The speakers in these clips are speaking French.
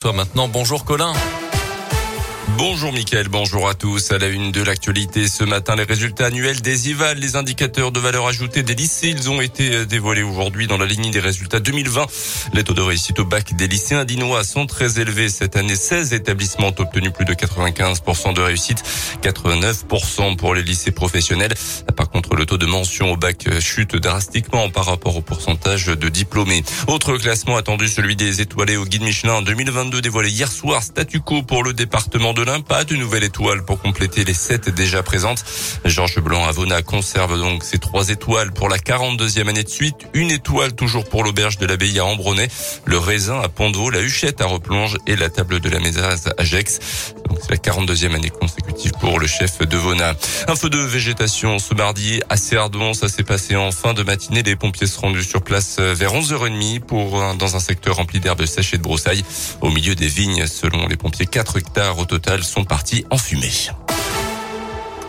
Toi maintenant, bonjour Colin. Bonjour Mickaël, bonjour à tous. À la une de l'actualité ce matin, les résultats annuels des IVAL, les indicateurs de valeur ajoutée des lycées, ils ont été euh, dévoilés aujourd'hui dans la ligne des résultats 2020. Les taux de réussite au bac des lycéens dinois sont très élevés cette année. 16 établissements ont obtenu plus de 95% de réussite, 89% pour les lycées professionnels. Le taux de mention au bac chute drastiquement par rapport au pourcentage de diplômés. Autre classement attendu, celui des étoilés au guide Michelin en 2022 dévoilé hier soir, statu quo pour le département de pas de nouvelle étoile pour compléter les sept déjà présentes. Georges Blanc Avona conserve donc ses trois étoiles pour la 42e année de suite. Une étoile toujours pour l'auberge de l'abbaye à Ambronay, le raisin à pont la huchette à Replonge et la table de la Mézase à Gex. C'est la 42e année consécutive pour le chef de Vona. Un feu de végétation ce mardi à Cerdon, ça s'est passé en fin de matinée. Les pompiers se rendus sur place vers 11h30 pour dans un secteur rempli d'herbes sèches et de broussailles. Au milieu des vignes, selon les pompiers, 4 hectares au total sont partis en fumée.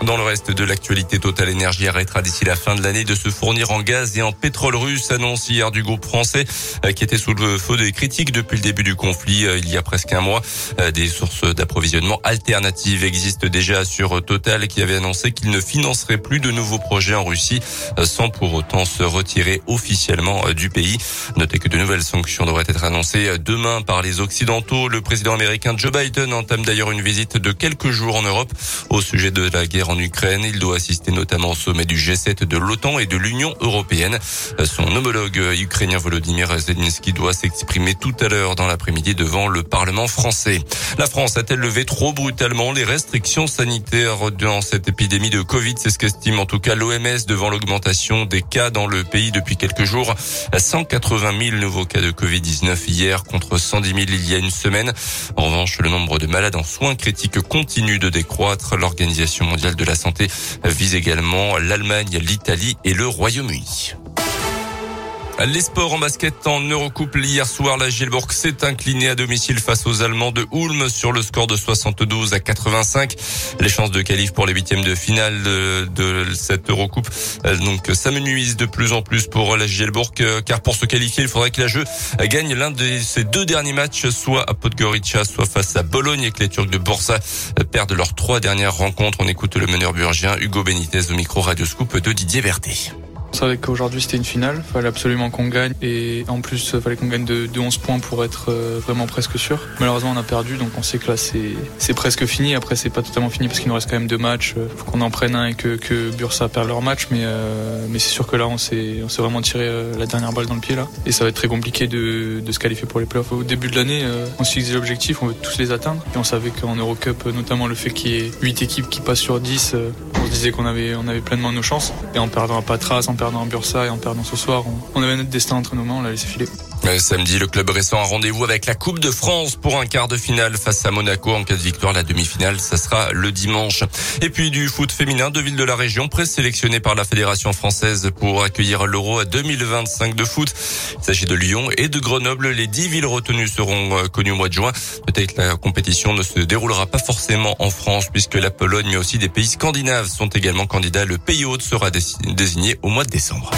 Dans le reste de l'actualité, Total Énergie arrêtera d'ici la fin de l'année de se fournir en gaz et en pétrole russe, annonce hier du groupe français euh, qui était sous le feu des critiques depuis le début du conflit euh, il y a presque un mois. Euh, des sources d'approvisionnement alternatives existent déjà sur Total qui avait annoncé qu'il ne financerait plus de nouveaux projets en Russie sans pour autant se retirer officiellement du pays. Notez que de nouvelles sanctions devraient être annoncées demain par les Occidentaux. Le président américain Joe Biden entame d'ailleurs une visite de quelques jours en Europe au sujet de la guerre en Ukraine. Il doit assister notamment au sommet du G7 de l'OTAN et de l'Union européenne. Son homologue ukrainien Volodymyr Zelensky doit s'exprimer tout à l'heure dans l'après-midi devant le Parlement français. La France a-t-elle levé trop brutalement les restrictions sanitaires dans cette épidémie de Covid? C'est ce qu'estime en tout cas l'OMS devant l'augmentation des cas dans le pays depuis quelques jours. 180 000 nouveaux cas de Covid-19 hier contre 110 000 il y a une semaine. En revanche, le nombre de malades en soins critiques continue de décroître. L'Organisation mondiale de la santé vise également l'Allemagne, l'Italie et le Royaume-Uni. Les sports en basket en Eurocoupe hier soir, la Gilbourg s'est inclinée à domicile face aux Allemands de Ulm sur le score de 72 à 85. Les chances de qualif pour les huitièmes de finale de, cette Eurocoupe euh, donc s'amenuisent de plus en plus pour la Gilbourg euh, car pour se qualifier, il faudrait que la jeu gagne l'un de ses deux derniers matchs, soit à Podgorica, soit face à Bologne et que les Turcs de Borsa perdent leurs trois dernières rencontres. On écoute le meneur burgien Hugo Benitez au micro Radio Scoop de Didier Berthet. On savait qu'aujourd'hui c'était une finale, fallait absolument qu'on gagne et en plus fallait qu'on gagne de, 11 points pour être euh, vraiment presque sûr. Malheureusement on a perdu donc on sait que là c'est presque fini. Après c'est pas totalement fini parce qu'il nous reste quand même deux matchs. Euh, faut qu'on en prenne un et que, Bursa perd leur match mais euh, mais c'est sûr que là on s'est vraiment tiré la dernière balle dans le pied là et ça va être très compliqué de, se qualifier pour les playoffs. Au début de l'année on s'est fixé l'objectif, on veut tous les atteindre et on savait qu'en Eurocup notamment le fait qu'il y ait 8 équipes qui passent sur 10 on se disait qu'on avait on avait pleinement nos chances et en perdant à Patras, en perdant à Bursa et en perdant ce soir, on, avait notre destin entre nos mains, on l'a laissé filer. Samedi, le club récent a rendez-vous avec la Coupe de France pour un quart de finale face à Monaco. En cas de victoire, la demi-finale, ça sera le dimanche. Et puis du foot féminin, deux villes de la région présélectionnées par la Fédération française pour accueillir l'Euro 2025 de foot. Il s'agit de Lyon et de Grenoble. Les dix villes retenues seront euh, connues au mois de juin. Peut-être la compétition ne se déroulera pas forcément en France puisque la Pologne mais aussi des pays scandinaves sont également candidats. Le pays hôte sera désigné au mois de décembre.